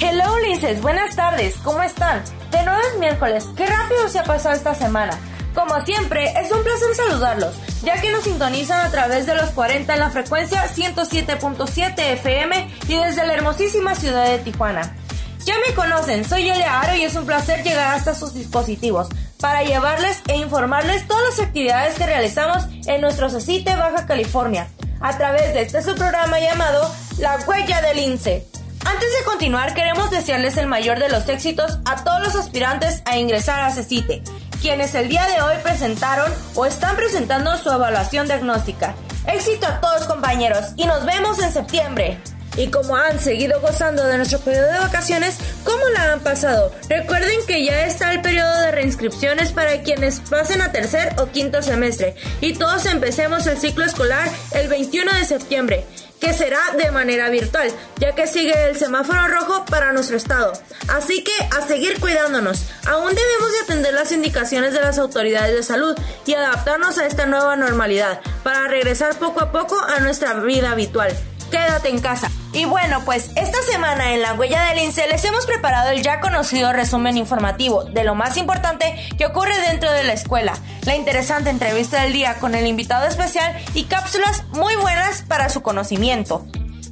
Hello, Linces, buenas tardes, ¿cómo están? De nuevo es miércoles, qué rápido se ha pasado esta semana. Como siempre, es un placer saludarlos, ya que nos sintonizan a través de los 40 en la frecuencia 107.7 FM y desde la hermosísima ciudad de Tijuana. Ya me conocen, soy Elia Aro y es un placer llegar hasta sus dispositivos para llevarles e informarles todas las actividades que realizamos en nuestro CECITE Baja California, a través de este su programa llamado La Huella del INSE. Antes de continuar, queremos desearles el mayor de los éxitos a todos los aspirantes a ingresar a CECITE, quienes el día de hoy presentaron o están presentando su evaluación diagnóstica. Éxito a todos compañeros y nos vemos en septiembre. Y como han seguido gozando de nuestro periodo de vacaciones, ¿cómo la han pasado? Recuerden que ya está el periodo de reinscripciones para quienes pasen a tercer o quinto semestre y todos empecemos el ciclo escolar el 21 de septiembre que será de manera virtual, ya que sigue el semáforo rojo para nuestro estado. Así que a seguir cuidándonos. Aún debemos de atender las indicaciones de las autoridades de salud y adaptarnos a esta nueva normalidad para regresar poco a poco a nuestra vida habitual quédate en casa. Y bueno, pues esta semana en la huella del INSE les hemos preparado el ya conocido resumen informativo de lo más importante que ocurre dentro de la escuela, la interesante entrevista del día con el invitado especial y cápsulas muy buenas para su conocimiento.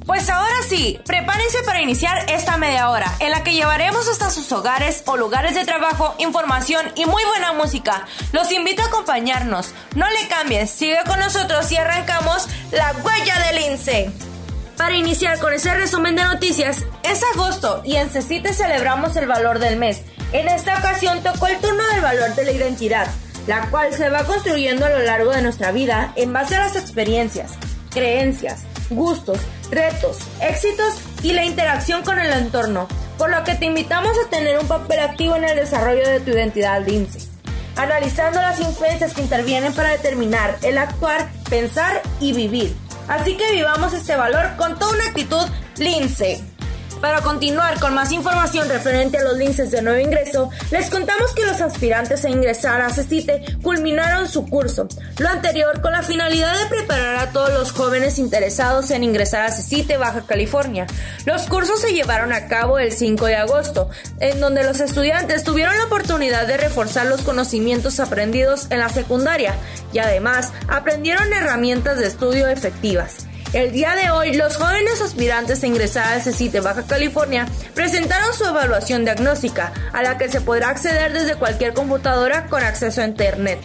Pues ahora sí, prepárense para iniciar esta media hora, en la que llevaremos hasta sus hogares o lugares de trabajo información y muy buena música. Los invito a acompañarnos. No le cambies, sigue con nosotros y arrancamos la huella del INSE. Para iniciar con ese resumen de noticias, es agosto y en CECITE celebramos el valor del mes. En esta ocasión tocó el turno del valor de la identidad, la cual se va construyendo a lo largo de nuestra vida en base a las experiencias, creencias, gustos, retos, éxitos y la interacción con el entorno, por lo que te invitamos a tener un papel activo en el desarrollo de tu identidad DINSE, analizando las influencias que intervienen para determinar el actuar, pensar y vivir Así que vivamos este valor con toda una actitud lince. Para continuar con más información referente a los linces de nuevo ingreso, les contamos que los aspirantes a ingresar a CECITE culminaron su curso, lo anterior con la finalidad de preparar a todos los jóvenes interesados en ingresar a CECITE Baja California. Los cursos se llevaron a cabo el 5 de agosto, en donde los estudiantes tuvieron la oportunidad de reforzar los conocimientos aprendidos en la secundaria y además aprendieron herramientas de estudio efectivas. El día de hoy, los jóvenes aspirantes a ingresar al CECITE Baja California presentaron su evaluación diagnóstica, a la que se podrá acceder desde cualquier computadora con acceso a Internet.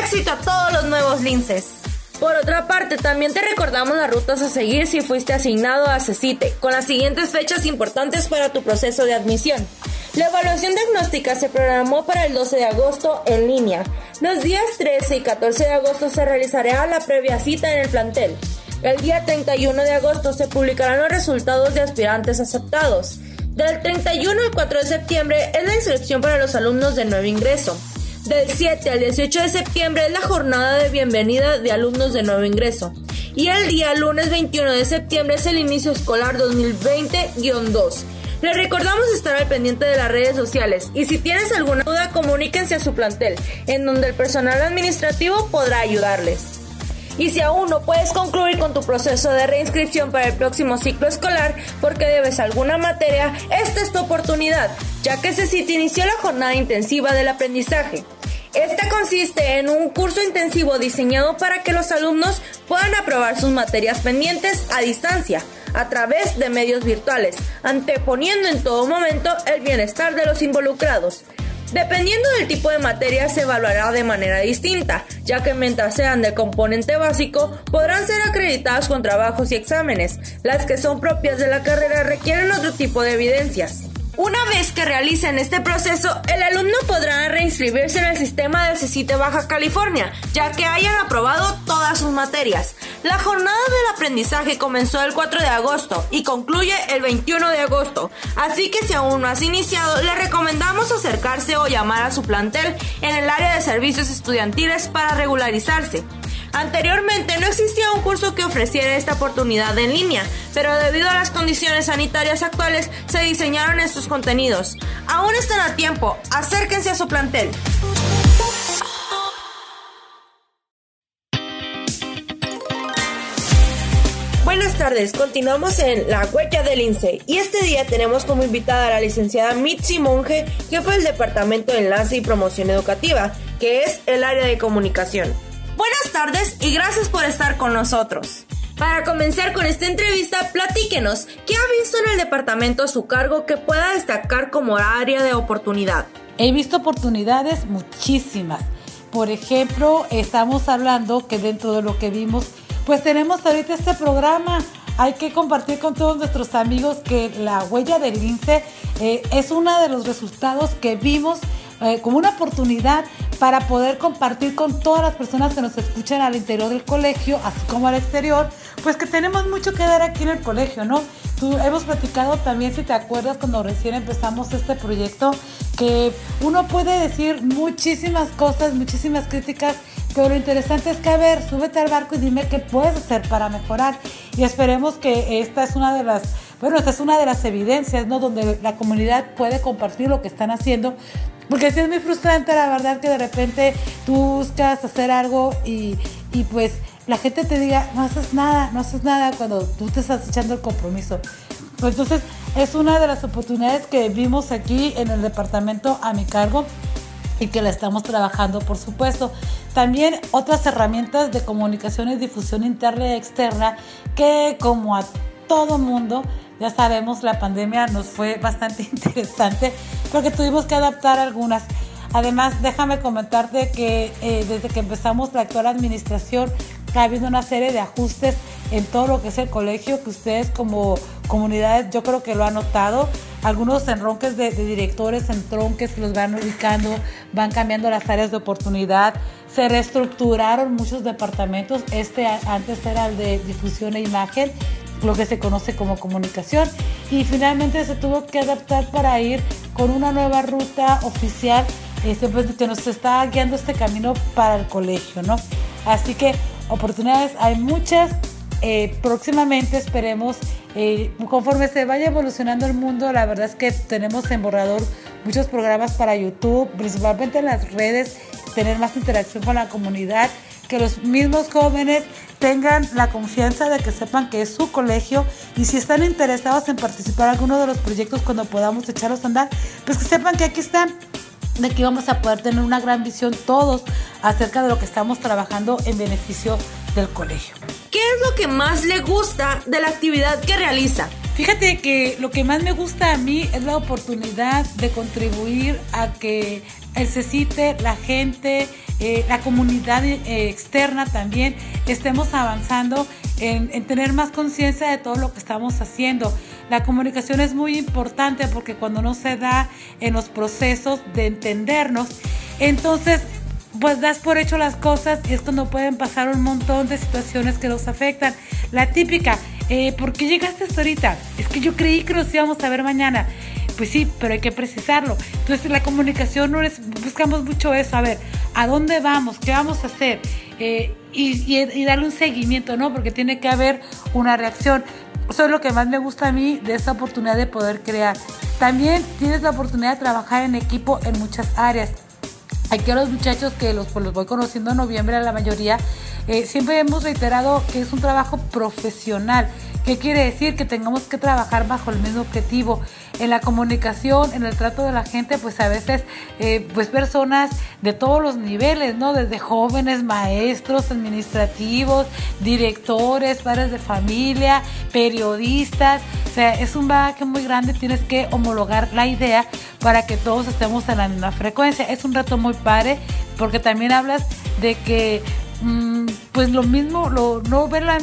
¡Éxito a todos los nuevos linces! Por otra parte, también te recordamos las rutas a seguir si fuiste asignado a CECITE, con las siguientes fechas importantes para tu proceso de admisión. La evaluación diagnóstica se programó para el 12 de agosto en línea. Los días 13 y 14 de agosto se realizará la previa cita en el plantel. El día 31 de agosto se publicarán los resultados de aspirantes aceptados. Del 31 al 4 de septiembre es la inscripción para los alumnos de nuevo ingreso. Del 7 al 18 de septiembre es la jornada de bienvenida de alumnos de nuevo ingreso. Y el día lunes 21 de septiembre es el inicio escolar 2020-2. Les recordamos estar al pendiente de las redes sociales y si tienes alguna duda comuníquense a su plantel, en donde el personal administrativo podrá ayudarles. Y si aún no puedes concluir con tu proceso de reinscripción para el próximo ciclo escolar porque debes alguna materia, esta es tu oportunidad, ya que te inició la jornada intensiva del aprendizaje. Esta consiste en un curso intensivo diseñado para que los alumnos puedan aprobar sus materias pendientes a distancia, a través de medios virtuales, anteponiendo en todo momento el bienestar de los involucrados. Dependiendo del tipo de materia se evaluará de manera distinta, ya que mientras sean de componente básico podrán ser acreditadas con trabajos y exámenes. Las que son propias de la carrera requieren otro tipo de evidencias. Una vez que realicen este proceso, el alumno podrá reinscribirse en el sistema del CECITE Baja California, ya que hayan aprobado todas sus materias. La jornada del aprendizaje comenzó el 4 de agosto y concluye el 21 de agosto, así que si aún no has iniciado, le recomendamos acercarse o llamar a su plantel en el área de servicios estudiantiles para regularizarse. Anteriormente no existía un curso que ofreciera esta oportunidad en línea, pero debido a las condiciones sanitarias actuales se diseñaron estos contenidos. Aún están a tiempo, acérquense a su plantel. Buenas tardes, continuamos en La Huella del INSE y este día tenemos como invitada a la licenciada Mitzi Monge, jefe del Departamento de Enlace y Promoción Educativa, que es el área de comunicación. Buenas tardes y gracias por estar con nosotros. Para comenzar con esta entrevista, platíquenos, ¿qué ha visto en el departamento a su cargo que pueda destacar como área de oportunidad? He visto oportunidades muchísimas. Por ejemplo, estamos hablando que dentro de lo que vimos, pues tenemos ahorita este programa. Hay que compartir con todos nuestros amigos que la huella del lince eh, es uno de los resultados que vimos eh, como una oportunidad para poder compartir con todas las personas que nos escuchan al interior del colegio, así como al exterior, pues que tenemos mucho que dar aquí en el colegio, ¿no? Tú, hemos platicado también, si te acuerdas, cuando recién empezamos este proyecto, que uno puede decir muchísimas cosas, muchísimas críticas, pero lo interesante es que, a ver, súbete al barco y dime qué puedes hacer para mejorar. Y esperemos que esta es una de las bueno, esta es una de las evidencias, ¿no? Donde la comunidad puede compartir lo que están haciendo. Porque sí es muy frustrante, la verdad, que de repente tú buscas hacer algo y, y pues la gente te diga, no haces nada, no haces nada cuando tú te estás echando el compromiso. Pues entonces es una de las oportunidades que vimos aquí en el departamento a mi cargo y que la estamos trabajando, por supuesto. También otras herramientas de comunicación y difusión interna y externa que como a todo mundo ya sabemos, la pandemia nos fue bastante interesante porque tuvimos que adaptar algunas. Además, déjame comentarte que eh, desde que empezamos la actual administración ha habido una serie de ajustes en todo lo que es el colegio que ustedes como comunidades yo creo que lo han notado. Algunos enronques de, de directores, entronques los van ubicando, van cambiando las áreas de oportunidad, se reestructuraron muchos departamentos. Este antes era el de difusión e imagen lo que se conoce como comunicación y finalmente se tuvo que adaptar para ir con una nueva ruta oficial este, pues, que nos está guiando este camino para el colegio, ¿no? Así que oportunidades hay muchas. Eh, próximamente esperemos, eh, conforme se vaya evolucionando el mundo, la verdad es que tenemos en borrador muchos programas para YouTube, principalmente en las redes, tener más interacción con la comunidad que los mismos jóvenes tengan la confianza de que sepan que es su colegio y si están interesados en participar en alguno de los proyectos cuando podamos echarlos a andar, pues que sepan que aquí están de que vamos a poder tener una gran visión todos acerca de lo que estamos trabajando en beneficio del colegio. ¿Qué es lo que más le gusta de la actividad que realiza? Fíjate que lo que más me gusta a mí es la oportunidad de contribuir a que el CECITE, la gente, eh, la comunidad eh, externa también estemos avanzando en, en tener más conciencia de todo lo que estamos haciendo. La comunicación es muy importante porque cuando no se da en los procesos de entendernos, entonces pues das por hecho las cosas y es cuando pueden pasar un montón de situaciones que nos afectan. La típica, eh, ¿por qué llegaste hasta ahorita? Es que yo creí que nos íbamos a ver mañana. Pues sí, pero hay que precisarlo. Entonces la comunicación no es, buscamos mucho eso, a ver, ¿a dónde vamos? ¿Qué vamos a hacer? Eh, y, darle un seguimiento, ¿no? Porque tiene que haber una reacción. Eso es lo que más me gusta a mí de esta oportunidad de poder crear. También tienes la oportunidad de trabajar en equipo en muchas áreas. Aquí a los muchachos que los, pues, los voy conociendo en noviembre, a la mayoría, eh, siempre hemos reiterado que es un trabajo profesional. ¿Qué quiere decir? Que tengamos que trabajar bajo el mismo objetivo. En la comunicación, en el trato de la gente, pues a veces, eh, pues personas de todos los niveles, ¿no? Desde jóvenes, maestros, administrativos, directores, padres de familia, periodistas. O sea, es un bagaje muy grande, tienes que homologar la idea para que todos estemos en la misma frecuencia. Es un reto muy padre porque también hablas de que mm, pues lo mismo, lo, no, ve la,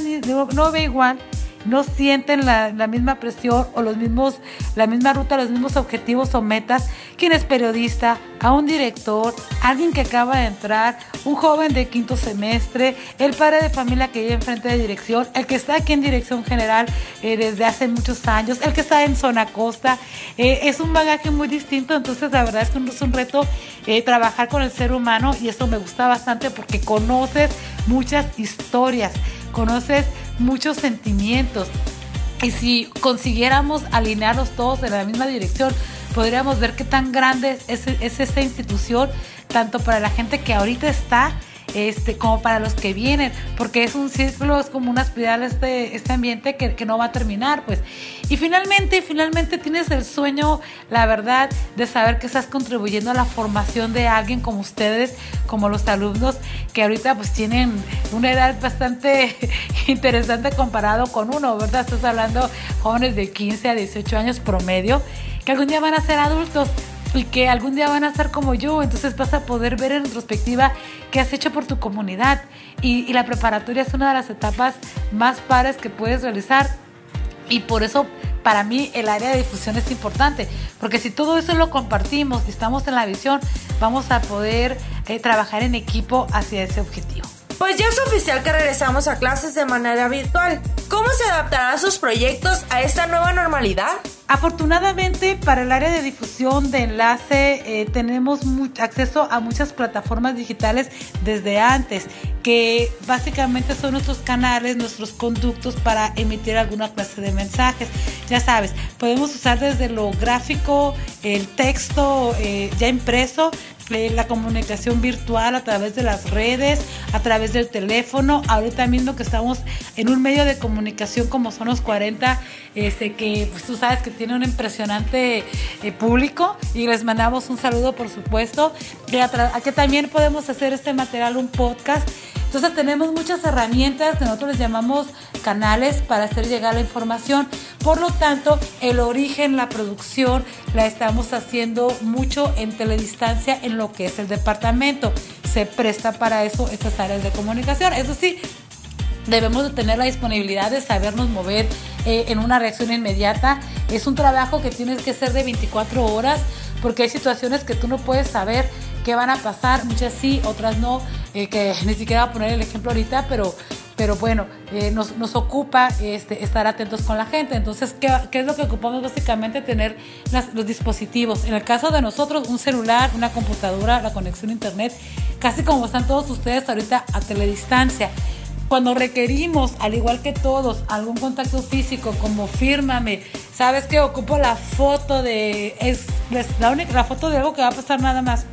no ve igual no sienten la, misma presión o los mismos, la misma ruta, los mismos objetivos o metas. Quien es periodista, a un director, alguien que acaba de entrar, un joven de quinto semestre, el padre de familia que lleva enfrente de dirección, el que está aquí en dirección general eh, desde hace muchos años, el que está en zona costa. Eh, es un bagaje muy distinto, entonces la verdad es que es un reto eh, trabajar con el ser humano y eso me gusta bastante porque conoces muchas historias conoces muchos sentimientos. Y si consiguiéramos alinearlos todos en la misma dirección, podríamos ver qué tan grande es, esta institución, tanto para la gente que ahorita está este, como para los que vienen, porque es un círculo, es como una espiral este, este ambiente que, que no va a terminar, pues. Y finalmente, finalmente tienes el sueño, la verdad, de saber que estás contribuyendo a la formación de alguien como ustedes, como los alumnos, que ahorita pues tienen una edad bastante interesante comparado con uno, ¿verdad? Estás hablando jóvenes de 15 a 18 años promedio, que algún día van a ser adultos y que algún día van a ser como yo, entonces vas a poder ver en retrospectiva qué has hecho por tu comunidad y, y la preparatoria es una de las etapas más pares que puedes realizar y por eso para mí el área de difusión es importante, porque si todo eso lo compartimos y estamos en la visión, vamos a poder eh, trabajar en equipo hacia ese objetivo. Pues ya es oficial que regresamos a clases de manera virtual. ¿Cómo se adaptarán sus proyectos a esta nueva normalidad? Afortunadamente para el área de difusión de enlace eh, tenemos acceso a muchas plataformas digitales desde antes, que básicamente son nuestros canales, nuestros conductos para emitir alguna clase de mensajes. Ya sabes, podemos usar desde lo gráfico, el texto eh, ya impreso, la comunicación virtual a través de las redes, a través del teléfono. Ahorita mismo que estamos en un medio de comunicación como son los 40, este, que pues, tú sabes que tiene un impresionante eh, público y les mandamos un saludo por supuesto. Que, a que también podemos hacer este material un podcast entonces tenemos muchas herramientas que nosotros les llamamos canales para hacer llegar la información. Por lo tanto, el origen, la producción, la estamos haciendo mucho en teledistancia en lo que es el departamento. Se presta para eso estas áreas de comunicación. Eso sí, debemos de tener la disponibilidad de sabernos mover eh, en una reacción inmediata. Es un trabajo que tienes que ser de 24 horas porque hay situaciones que tú no puedes saber qué van a pasar, muchas sí, otras no, eh, que ni siquiera voy a poner el ejemplo ahorita, pero, pero bueno, eh, nos, ocupa este, estar atentos con la gente. Entonces, ¿qué, ¿qué, es lo que ocupamos básicamente? Tener los dispositivos. En el caso de nosotros, un celular, una computadora, la conexión a internet, casi como están todos ustedes ahorita a teledistancia. Cuando requerimos, al igual que todos, algún contacto físico, como fírmame, sabes que ocupo la foto de es, la única la foto de algo que va a pasar nada más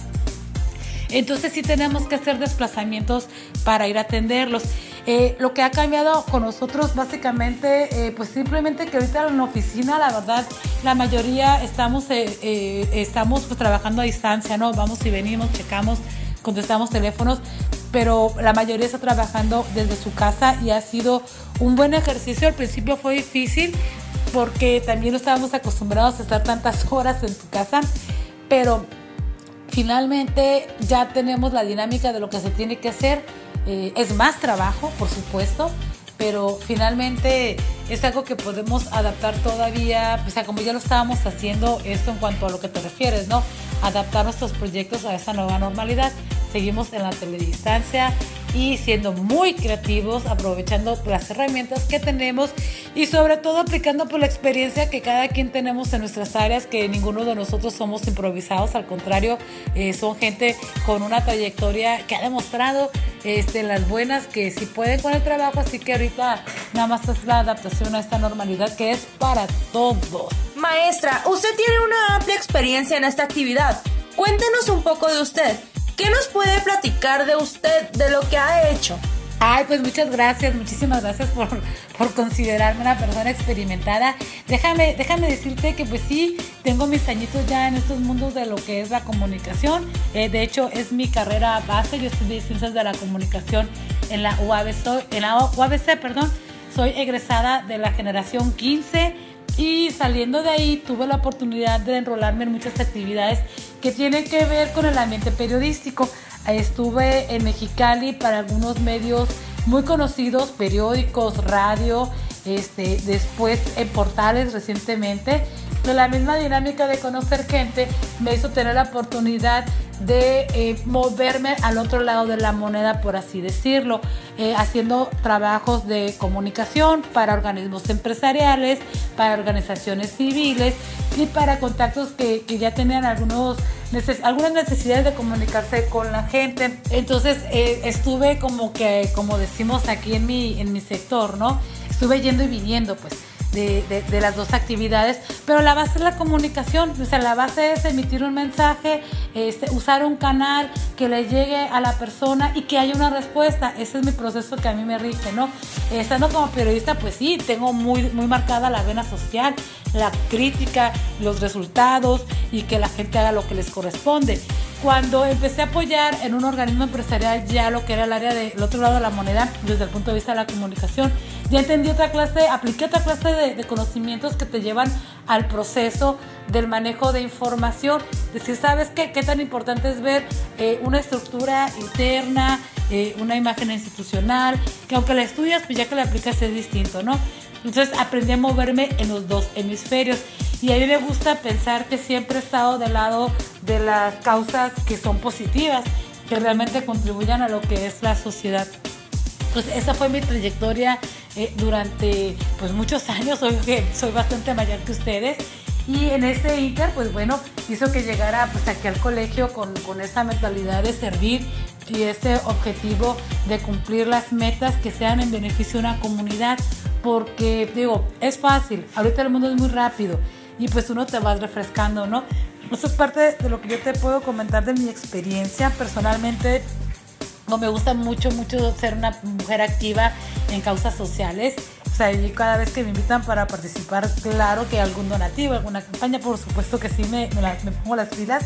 entonces sí tenemos que hacer desplazamientos para ir a atenderlos. Eh, lo que ha cambiado con nosotros básicamente, eh, pues simplemente que ahorita en la oficina, la verdad, la mayoría estamos, eh, estamos pues, trabajando a distancia, ¿no? Vamos y venimos, checamos, contestamos teléfonos, pero la mayoría está trabajando desde su casa y ha sido un buen ejercicio. Al principio fue difícil porque también no estábamos acostumbrados a estar tantas horas en tu casa, pero finalmente ya tenemos la dinámica de lo que se tiene que hacer. Eh, es más trabajo, por supuesto, pero finalmente es algo que podemos adaptar todavía, o sea, como ya lo estábamos haciendo, esto en cuanto a lo que te refieres, ¿no? Adaptar nuestros proyectos a esa nueva normalidad. Seguimos en la teledistancia, y siendo muy creativos, aprovechando las herramientas que tenemos y sobre todo aplicando por la experiencia que cada quien tenemos en nuestras áreas, que ninguno de nosotros somos improvisados, al contrario, eh, son gente con una trayectoria que ha demostrado este, las buenas que si pueden con el trabajo, así que ahorita nada más es la adaptación a esta normalidad que es para todos. Maestra, usted tiene una amplia experiencia en esta actividad. Cuéntenos un poco de usted. ¿Qué nos puede platicar de usted, de lo que ha hecho? Ay, pues muchas gracias, muchísimas gracias por, por, considerarme una persona experimentada. Déjame, déjame decirte que pues sí, tengo mis añitos ya en estos mundos de lo que es la comunicación. Eh, de hecho, es mi carrera base. Yo estudié ciencias de la comunicación en la UABC, en la UABC perdón. Soy egresada de la generación 15 y saliendo de ahí tuve la oportunidad de enrolarme en muchas actividades que tienen que ver con el ambiente periodístico. Estuve en Mexicali para algunos medios muy conocidos, periódicos, radio, este, después en portales recientemente. Pero la misma dinámica de conocer gente me hizo tener la oportunidad de eh, moverme al otro lado de la moneda, por así decirlo, eh, haciendo trabajos de comunicación para organismos empresariales, para organizaciones civiles y para contactos que, que ya tenían algunos algunas necesidades de comunicarse con la gente. Entonces eh, estuve como que, como decimos aquí en mi, en mi sector, ¿no? Estuve yendo y viniendo, pues de, las dos actividades, pero la base es la comunicación, o sea, la base es emitir un mensaje, este, usar un canal que le llegue a la persona y que haya una respuesta. Ese es mi proceso que a mí me rige, ¿no? Estando como periodista, pues sí, tengo muy, muy marcada la vena social, la crítica, los resultados y que la gente haga lo que les corresponde. Cuando empecé a apoyar en un organismo empresarial ya lo que era el área del otro lado de la moneda, desde el punto de vista de la comunicación, ya entendí otra clase, apliqué otra clase de, conocimientos que te llevan al proceso del manejo de información. Decir, ¿sabes qué? ¿Qué tan importante es ver eh, una estructura interna, eh, una imagen institucional? Que aunque la estudias, pues ya que la aplicas es distinto, ¿no? Entonces aprendí a moverme en los dos hemisferios. Y a mí me gusta pensar que siempre he estado del lado de las causas que son positivas, que realmente contribuyan a lo que es la sociedad. Entonces esa fue mi trayectoria eh, durante pues muchos años, soy, soy bastante mayor que ustedes. Y en ese inter, pues bueno, hizo que llegara pues aquí al colegio con, con esa mentalidad de servir y ese objetivo de cumplir las metas que sean en beneficio de una comunidad. Porque digo, es fácil, ahorita el mundo es muy rápido y pues uno te va refrescando, ¿no? Eso es parte de lo que yo te puedo comentar de mi experiencia. Personalmente, no me gusta mucho, mucho ser una mujer activa en causas sociales. O sea, y cada vez que me invitan para participar, claro que algún donativo, alguna campaña, por supuesto que sí me, me, pongo las pilas.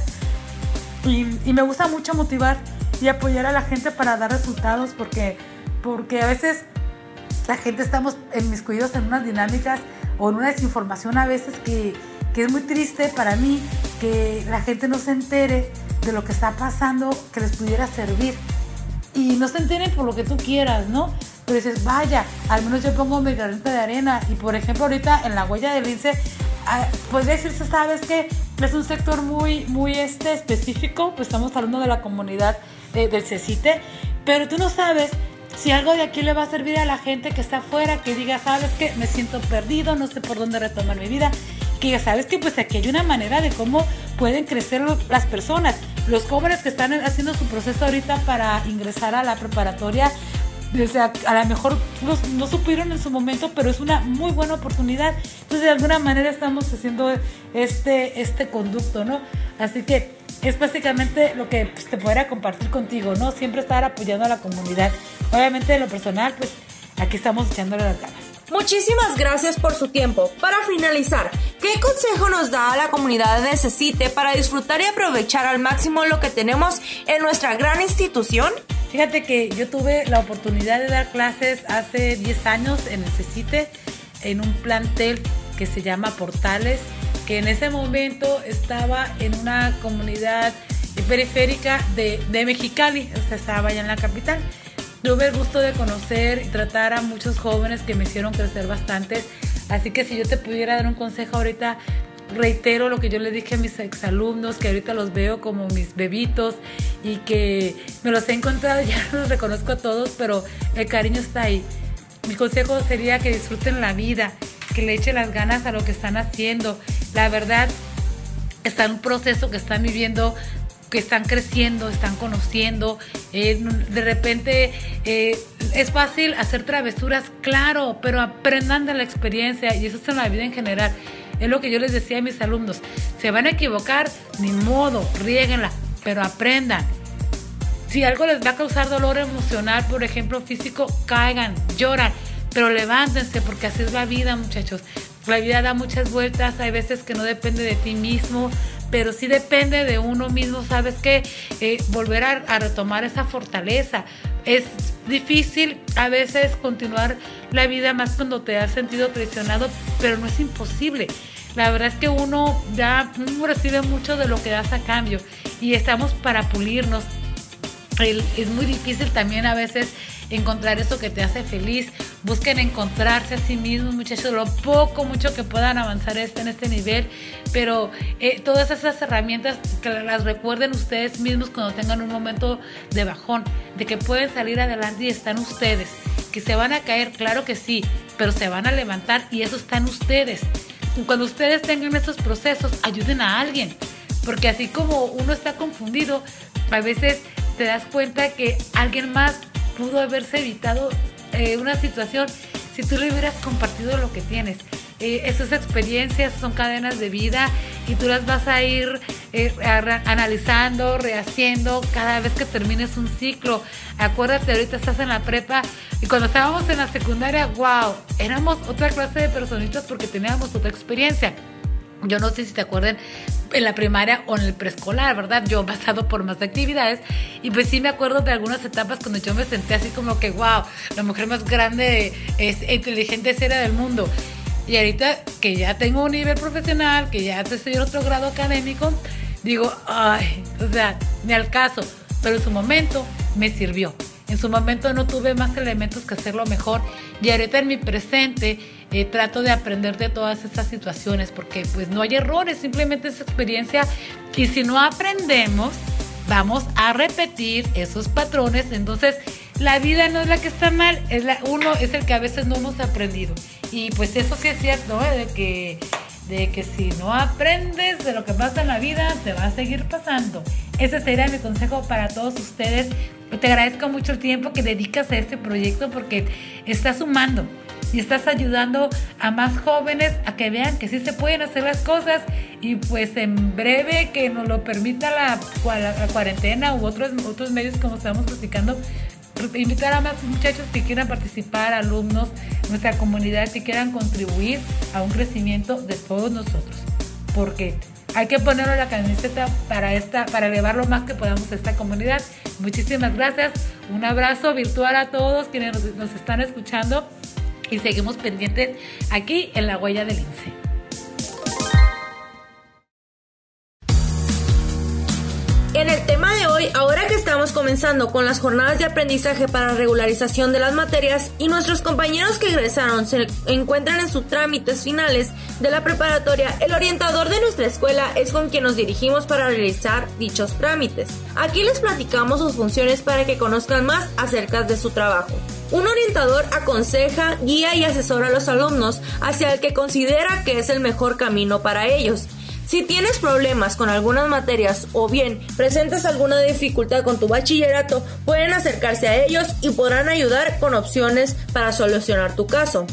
Y, y, me gusta mucho motivar y apoyar a la gente para dar resultados porque, porque a veces la gente estamos en mis cuidados en unas dinámicas o en una desinformación a veces que, que es muy triste para mí que la gente no se entere de lo que está pasando que les pudiera servir. Y no se enteren por lo que tú quieras, ¿no? Pero dices, vaya, al menos yo pongo mi granito de arena. Y por ejemplo, ahorita en la huella del lince, ah, podría decirse, ¿sabes que Es un sector muy, muy este, específico, pues estamos hablando de la comunidad del CECITE, pero tú no sabes si algo de aquí le va a servir a la gente que está afuera, que diga, sabes que me siento perdido, no sé por dónde retomar mi vida, que ya sabes que pues aquí hay una manera de cómo pueden crecer las personas. Los jóvenes que están haciendo su proceso ahorita para ingresar a la preparatoria, o sea, a lo mejor no, supieron en su momento, pero es una muy buena oportunidad. Entonces, de alguna manera estamos haciendo este, este conducto, ¿no? Así que es básicamente lo que pues, te podría compartir contigo, ¿no? Siempre estar apoyando a la comunidad. Obviamente, de lo personal, pues aquí estamos echándole las ganas. Muchísimas gracias por su tiempo. Para finalizar, ¿qué consejo nos da a la comunidad Necesite para disfrutar y aprovechar al máximo lo que tenemos en nuestra gran institución? Fíjate que yo tuve la oportunidad de dar clases hace 10 años en Necesite, en un plantel que se llama Portales que en ese momento estaba en una comunidad periférica de, de Mexicali, o sea, estaba allá en la capital. Tuve el gusto de conocer y tratar a muchos jóvenes que me hicieron crecer bastante. Así que si yo te pudiera dar un consejo ahorita, reitero lo que yo le dije a mis exalumnos, que ahorita los veo como mis bebitos y que me los he encontrado, ya no los reconozco a todos, pero el cariño está ahí. Mi consejo sería que disfruten la vida, que le echen las ganas a lo que están haciendo. La verdad, está en un proceso que están viviendo que están creciendo, están conociendo. Eh, de repente eh, es fácil hacer travesuras, claro, pero aprendan de la experiencia y eso es en la vida en general. Es lo que yo les decía a mis alumnos. Se van a equivocar, ni modo, riéguenla, pero aprendan. Si algo les va a causar dolor emocional, por ejemplo físico, caigan, lloran pero levántense porque así es la vida, muchachos. La vida da muchas vueltas, hay veces que no depende de ti mismo, pero sí depende de uno mismo, ¿sabes qué? Eh, volver a, retomar esa fortaleza. Es difícil a veces continuar la vida más cuando te has sentido traicionado, pero no es imposible. La verdad es que uno ya recibe mucho de lo que das a cambio y estamos para pulirnos. es muy difícil también a veces encontrar eso que te hace feliz. Busquen encontrarse a sí mismos, muchachos, lo poco, mucho que puedan avanzar este, en este nivel, pero eh, todas esas herramientas que las recuerden ustedes mismos cuando tengan un momento de bajón, de que pueden salir adelante y están ustedes, que se van a caer, claro que sí, pero se van a levantar y eso está en ustedes. Cuando ustedes tengan esos procesos, ayuden a alguien, porque así como uno está confundido, a veces te das cuenta que alguien más pudo haberse evitado eh, una situación si tú le hubieras compartido lo que tienes. eh, esas experiencias son cadenas de vida y tú las vas a ir eh, analizando, rehaciendo cada vez que termines un ciclo. Acuérdate, ahorita estás en la prepa y cuando estábamos en la secundaria, wow, éramos otra clase de personitas porque teníamos otra experiencia. Yo no sé si te acuerdan en la primaria o en el preescolar, ¿verdad? Yo he pasado por más actividades y pues sí me acuerdo de algunas etapas cuando yo me senté así como que, wow, la mujer más grande, es, inteligente, seria del mundo. Y ahorita que ya tengo un nivel profesional, que ya estoy en otro grado académico, digo, ay, o sea, ni al caso, pero en su momento me sirvió. En su momento no tuve más elementos que hacerlo mejor y ahorita en mi presente eh, trato de aprender de todas estas situaciones porque pues no hay errores, simplemente es experiencia. Y si no aprendemos vamos a repetir esos patrones, entonces la vida no es la que está mal, es la, uno es el que a veces no hemos aprendido. Y pues eso sí es cierto, ¿eh? de que de que si no aprendes de lo que pasa en la vida, te va a seguir pasando. Ese sería mi consejo para todos ustedes. Te agradezco mucho el tiempo que dedicas a este proyecto porque estás sumando y estás ayudando a más jóvenes a que vean que sí se pueden hacer las cosas y pues en breve que nos lo permita la, cuarentena u otros, otros medios como estamos platicando, invitar a más muchachos que quieran participar, alumnos, nuestra comunidad que quieran contribuir a un crecimiento de todos nosotros. Porque hay que ponerlo la camiseta para esta, para elevar lo más que podamos a esta comunidad. Muchísimas gracias. Un abrazo virtual a todos quienes nos, nos están escuchando y seguimos pendientes aquí en la huella del INSE. Comenzando con las jornadas de aprendizaje para regularización de las materias y nuestros compañeros que egresaron se encuentran en sus trámites finales de la preparatoria, el orientador de nuestra escuela es con quien nos dirigimos para realizar dichos trámites. Aquí les platicamos sus funciones para que conozcan más acerca de su trabajo. Un orientador aconseja, guía y asesora a los alumnos hacia el que considera que es el mejor camino para ellos. Si tienes problemas con algunas materias o bien presentas alguna dificultad con tu bachillerato, pueden acercarse a ellos y podrán ayudar con opciones para solucionar tu caso.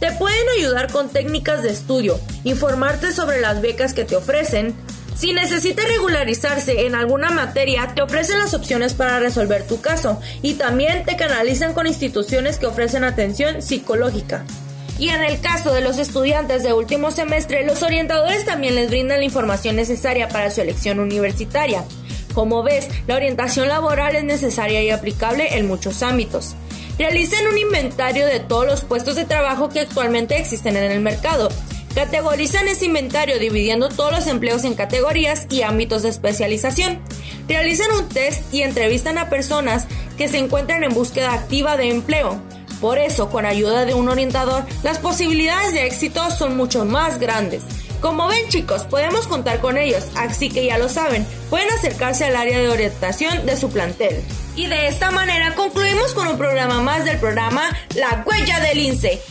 Te pueden ayudar con técnicas de estudio, informarte sobre las becas que te ofrecen. Si necesitas regularizarse en alguna materia, te ofrecen las opciones para resolver tu caso y también te canalizan con instituciones que ofrecen atención psicológica. Y en el caso de los estudiantes de último semestre, los orientadores también les brindan la información necesaria para su elección universitaria. Como ves, la orientación laboral es necesaria y aplicable en muchos ámbitos. Realicen un inventario de todos los puestos de trabajo que actualmente existen en el mercado. Categorizan ese inventario dividiendo todos los empleos en categorías y ámbitos de especialización. Realizan un test y entrevistan a personas que se encuentran en búsqueda activa de empleo. Por eso, con ayuda de un orientador, las posibilidades de éxito son mucho más grandes. Como ven chicos, podemos contar con ellos, así que ya lo saben, pueden acercarse al área de orientación de su plantel. Y de esta manera concluimos con un programa más del programa La Huella del INSE.